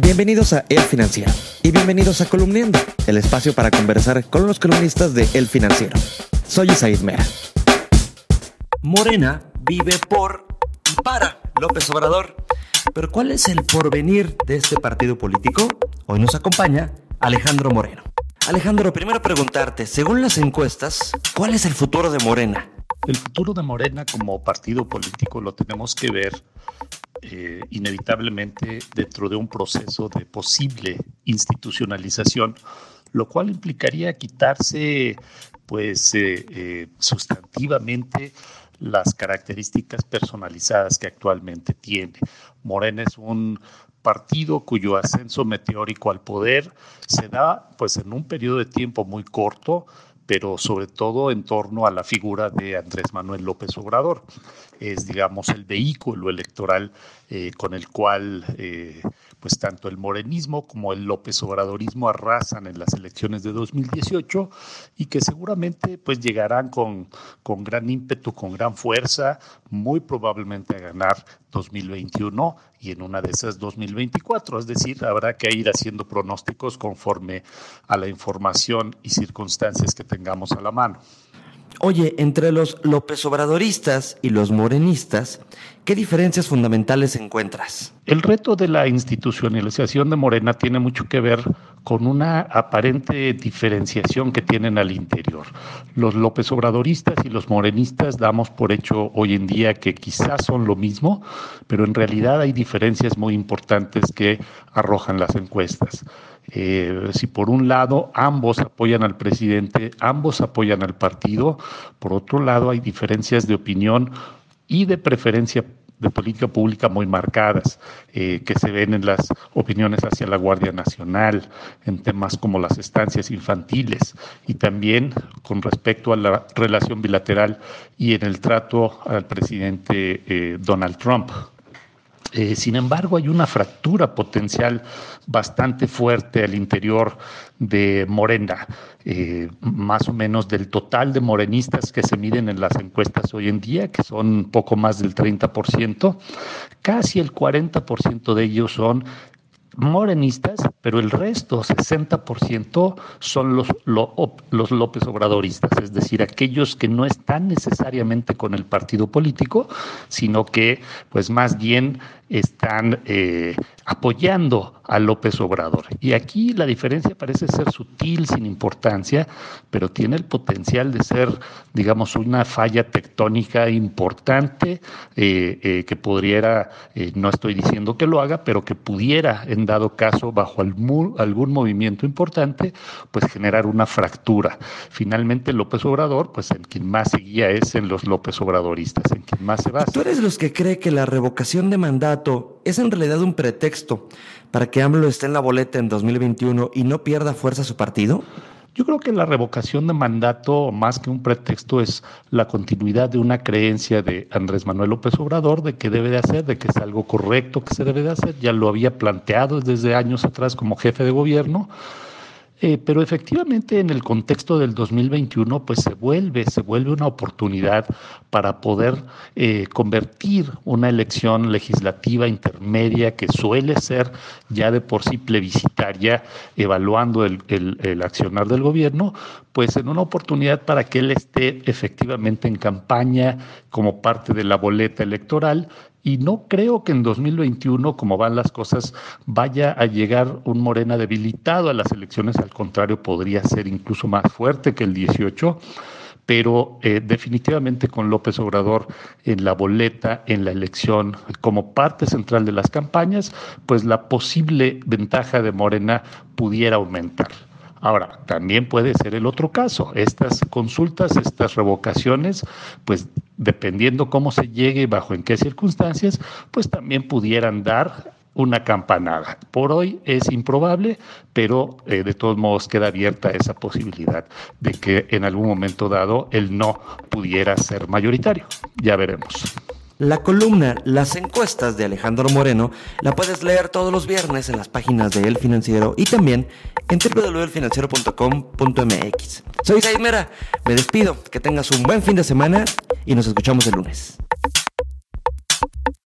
Bienvenidos a El Financiero y bienvenidos a Columniendo, el espacio para conversar con los columnistas de El Financiero. Soy Isaid Mera. Morena vive por y para López Obrador. Pero ¿cuál es el porvenir de este partido político? Hoy nos acompaña Alejandro Moreno. Alejandro, primero preguntarte, según las encuestas, ¿cuál es el futuro de Morena? El futuro de Morena como partido político lo tenemos que ver eh, inevitablemente dentro de un proceso de posible institucionalización, lo cual implicaría quitarse pues eh, eh, sustantivamente las características personalizadas que actualmente tiene. Morena es un partido cuyo ascenso meteórico al poder se da pues en un periodo de tiempo muy corto, pero sobre todo en torno a la figura de Andrés Manuel López Obrador. Es, digamos, el vehículo electoral eh, con el cual eh, pues tanto el morenismo como el López Obradorismo arrasan en las elecciones de 2018 y que seguramente pues llegarán con, con gran ímpetu, con gran fuerza, muy probablemente a ganar 2021 y en una de esas 2024. Es decir, habrá que ir haciendo pronósticos conforme a la información y circunstancias que tengamos a la mano. Oye, entre los López Obradoristas y los morenistas, ¿qué diferencias fundamentales encuentras? El reto de la institucionalización de Morena tiene mucho que ver con una aparente diferenciación que tienen al interior. Los López Obradoristas y los morenistas damos por hecho hoy en día que quizás son lo mismo, pero en realidad hay diferencias muy importantes que arrojan las encuestas. Eh, si por un lado ambos apoyan al presidente, ambos apoyan al partido, por otro lado hay diferencias de opinión y de preferencia de política pública muy marcadas, eh, que se ven en las opiniones hacia la Guardia Nacional, en temas como las estancias infantiles y también con respecto a la relación bilateral y en el trato al presidente eh, Donald Trump. Eh, sin embargo, hay una fractura potencial bastante fuerte al interior de Morena, eh, más o menos del total de morenistas que se miden en las encuestas hoy en día, que son poco más del 30%, casi el 40% de ellos son morenistas, pero el resto, 60%, son los, los López Obradoristas, es decir, aquellos que no están necesariamente con el partido político, sino que pues más bien están eh, apoyando a López Obrador. Y aquí la diferencia parece ser sutil, sin importancia, pero tiene el potencial de ser, digamos, una falla tectónica importante eh, eh, que pudiera, no estoy diciendo que lo haga, pero que pudiera, en dado caso, bajo algún, movimiento importante, pues generar una fractura. Finalmente, López Obrador, pues en quien más seguía es en los López Obradoristas, en quien más se basa. ¿Tú eres los que cree que la revocación de mandato es en realidad un pretexto para que AMLO esté en la boleta en 2021 y no pierda fuerza su partido? Yo creo que la revocación de mandato, más que un pretexto, es la continuidad de una creencia de Andrés Manuel López Obrador de que debe de hacer, de que es algo correcto que se debe de hacer. Ya lo había planteado desde años atrás como jefe de gobierno eh, pero efectivamente en el contexto del 2021 pues se vuelve, se vuelve una oportunidad para poder eh, convertir una elección legislativa intermedia que suele ser ya de por sí plebiscitaria, evaluando el, el accionar del gobierno, pues en una oportunidad para que él esté efectivamente en campaña como parte de la boleta electoral y no creo que en 2021, como van las cosas, vaya a llegar un Morena debilitado a las elecciones. Al contrario, podría ser incluso más fuerte que el 18 pero eh, definitivamente con López Obrador en la boleta, en la elección, como parte central de las campañas, pues la posible ventaja de Morena pudiera aumentar. Ahora, también puede ser el otro caso. Estas consultas, estas revocaciones, pues dependiendo cómo se llegue, bajo en qué circunstancias, pues también pudieran dar una campanada. Por hoy es improbable, pero eh, de todos modos queda abierta esa posibilidad de que en algún momento dado el no pudiera ser mayoritario. Ya veremos. La columna Las encuestas de Alejandro Moreno la puedes leer todos los viernes en las páginas de El Financiero y también en www.elfinanciero.com.mx. Soy Jaimera, me despido, que tengas un buen fin de semana y nos escuchamos el lunes.